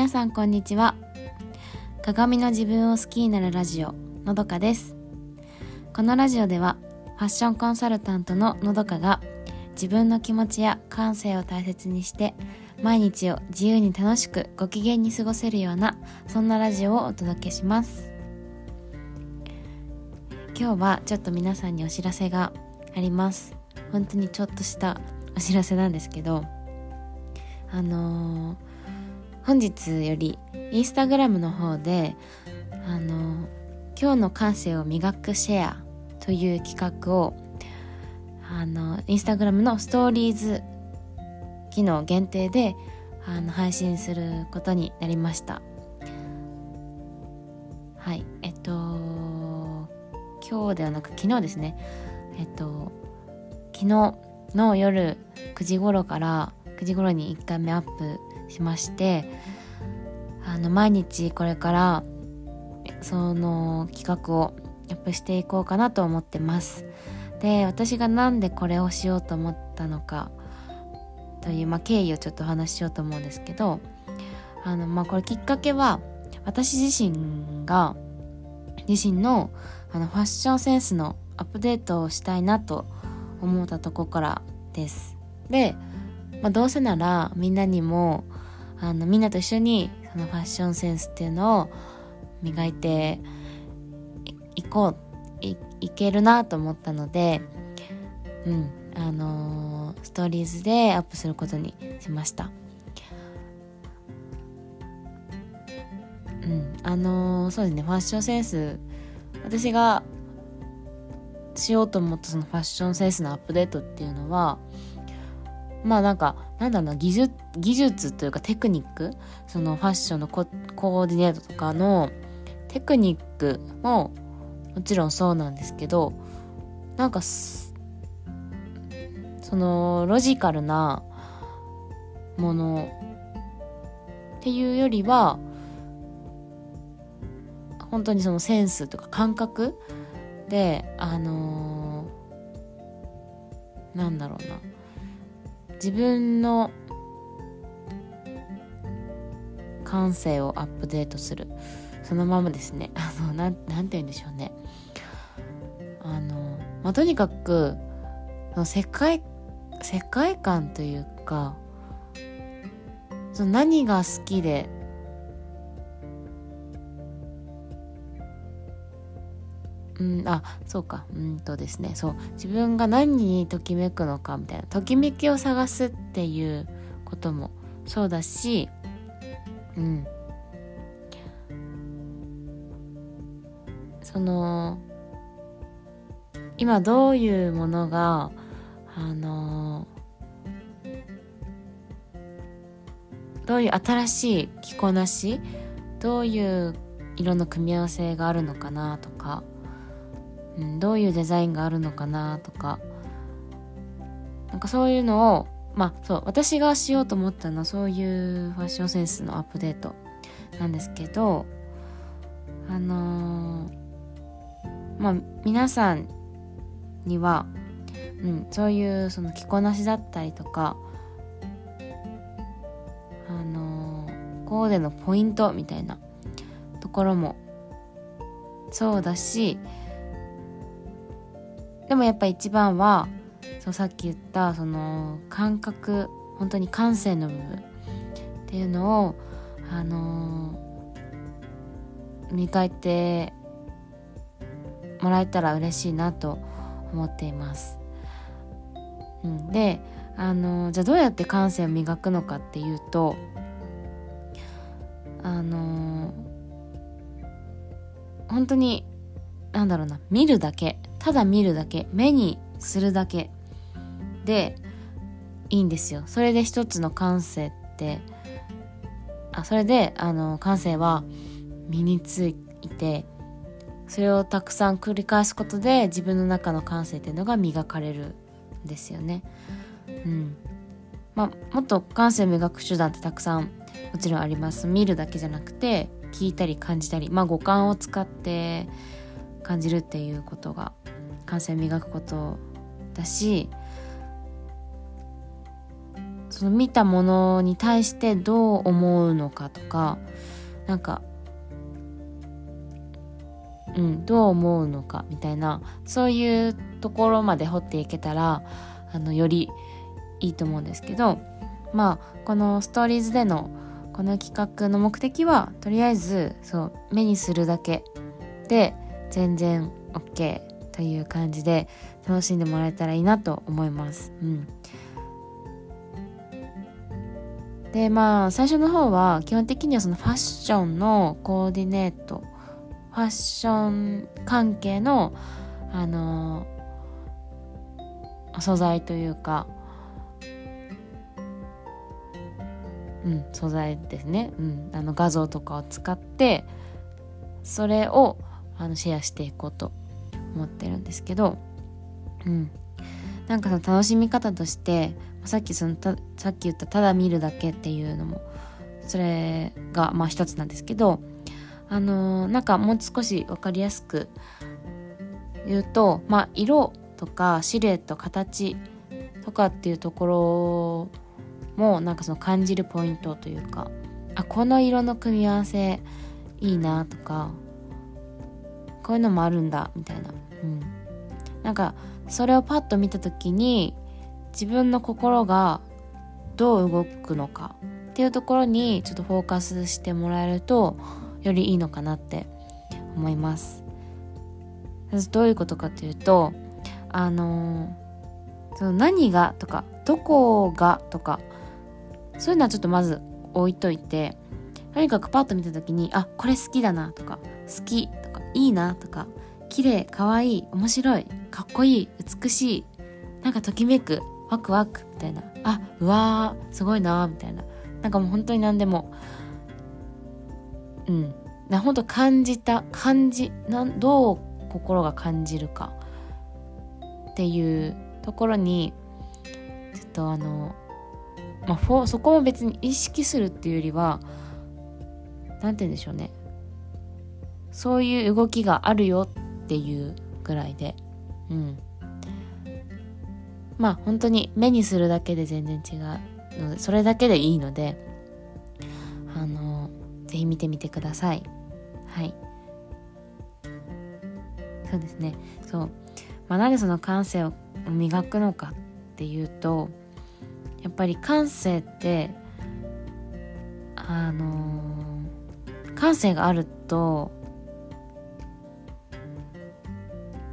皆さんこんにちは。鏡の自分を好きになるラジオのどかです。このラジオではファッションコンサルタントののどかが自分の気持ちや感性を大切にして毎日を自由に楽しくご機嫌に過ごせるようなそんなラジオをお届けします。今日はちょっと皆さんにお知らせがあります。本当にちょっとしたお知らせなんですけどあのー、本日よりインスタグラムの方であの、今日の感性を磨くシェアという企画をあのインスタグラムのストーリーズ機能限定であの配信することになりました。はいえっと今日ではなく昨日ですね。えっと昨日の夜9時頃から9時頃に1回目アップしましてあの毎日これからその企画をアップしていこうかなと思ってますで私が何でこれをしようと思ったのかという、まあ、経緯をちょっとお話ししようと思うんですけどあの、まあ、これきっかけは私自身が自身のあのファッションセンスのアップデートをしたいなと思ったとこからです。で、まあ、どうせならみんなにもあのみんなと一緒にそのファッションセンスっていうのを磨いていこういいけるなと思ったのでうんあのー、ストーリーズでアップすることにしました。うんあのー、そうですねファッションセンス私がしようと思ったそのファッションセンスのアップデートっていうのはまあなんかなんだろうな技術技術というかテクニックそのファッションのコーディネートとかのテクニックももちろんそうなんですけどなんかそのロジカルなものっていうよりは本当にそのセンスとか感覚であのー、なんだろうな。自分の感性をアップデートする。そのままですね。あのなんなんて言うんでしょうね。あの、まあ、とにかく世界世界観というかその何が好きでうん、あそうか。うんとですね。そう。自分が何にときめくのかみたいな。ときめきを探すっていうこともそうだしうん。その今どういうものがあのどういう新しい着こなしどういう色の組み合わせがあるのかなとかどういうデザインがあるのかなとか。なんかそういうのをまあそう私がしようと思ったのはそういうファッションセンスのアップデートなんですけどあのー、まあ皆さんには、うん、そういうその着こなしだったりとかあのー、コーデのポイントみたいなところもそうだしでもやっぱ一番はそうさっき言ったその感覚本当に感性の部分っていうのをあのー、磨いてもらえたら嬉しいなと思っています。うん、であのー、じゃあどうやって感性を磨くのかっていうとあのー、本当になんだろうな見るだけただ見るだけ目にするだけでいいんですよ。それで一つの感性ってあそれであの感性は身についてそれをたくさん繰り返すことで自分の中の感性っていうのが磨かれるんですよね。うん。まあ、もっと感性磨く手段ってたくさんもちろんあります。見るだけじゃなくて聞いたり感じたりまあ五感を使って感じるっていうことが感性磨くことだしその見たものに対してどう思うのかとかなんかうん、どう思うのかみたいなそういうところまで掘っていけたらあのよりいいと思うんですけどまあこのストーリーズでのこの企画の目的はとりあえずそう目にするだけで全然 OK という感じで楽しんでもらえたらいいなと思います。うん、でまあ最初の方は基本的にはそのファッションのコーディネートファッション関係のあの素材というかうん素材ですね、うん、あの画像とかを使ってそれをあのシェアしていこうと思ってるんですけど、うん、なんかその楽しみ方としてさっきそのさっき言ったただ見るだけっていうのもそれがまあ一つなんですけどあのー、なんかもう少し分かりやすく言うと、まあ、色とかシルエット形とかっていうところもなんかその感じるポイントというかあこの色の組み合わせいいなとかこういうのもあるんだみたいな、うん、なんかそれをパッと見た時に自分の心がどう動くのかっていうところにちょっとフォーカスしてもらえるとよりいいのかなって思います。どういうことかというとあのその何がとかどこがとかそういうのはちょっとまず置いといてとにかくパッと見た時にあこれ好きだなとか好きいいなとか綺麗可愛い面白いかっこいい美しいなんかときめくワクワクみたいな。あうわーすごいなみたいな。なんかもう本当に何でも。うん。な本当感じた感じなんどう心が感じるか。っていうところにちょっとあの、まあ、そこも別に意識するっていうよりは何て言うんでしょうね。そういう動きがあるよっていうぐらいで。うん。まあ本当に目にするだけで全然違うのでそれだけでいいのであのぜひ見てみてください。はい。そうですね。そう、まあ、なんでその感性を磨くのかっていうとやっぱり感性ってあのー、感性があると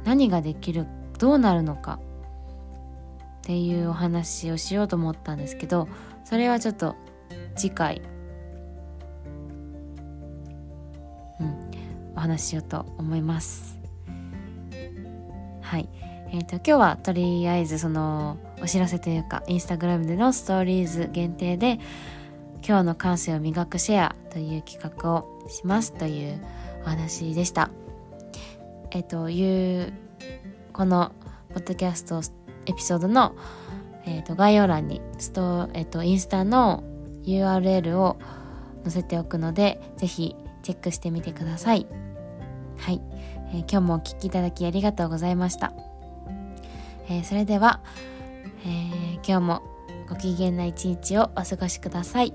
何ができるどうなるのか。っていうお話をしようと思ったんですけどそれはちょっと次回。うん。お話ししようと思います。はい。えーと、今日はとりあえずそのお知らせというかインスタグラムでのストーリーズ限定で今日の感性を磨くシェアという企画をしますというお話でした。えっ、というこのポッドキャストエピソードの、えーと、概要欄にスト、えーとインスタの URL を載せておくのでぜひチェックしてみてください。はい、えー、今日もお聴きいただきありがとうございました。えー、それでは、えー、今日もご機嫌な一日をお過ごしください。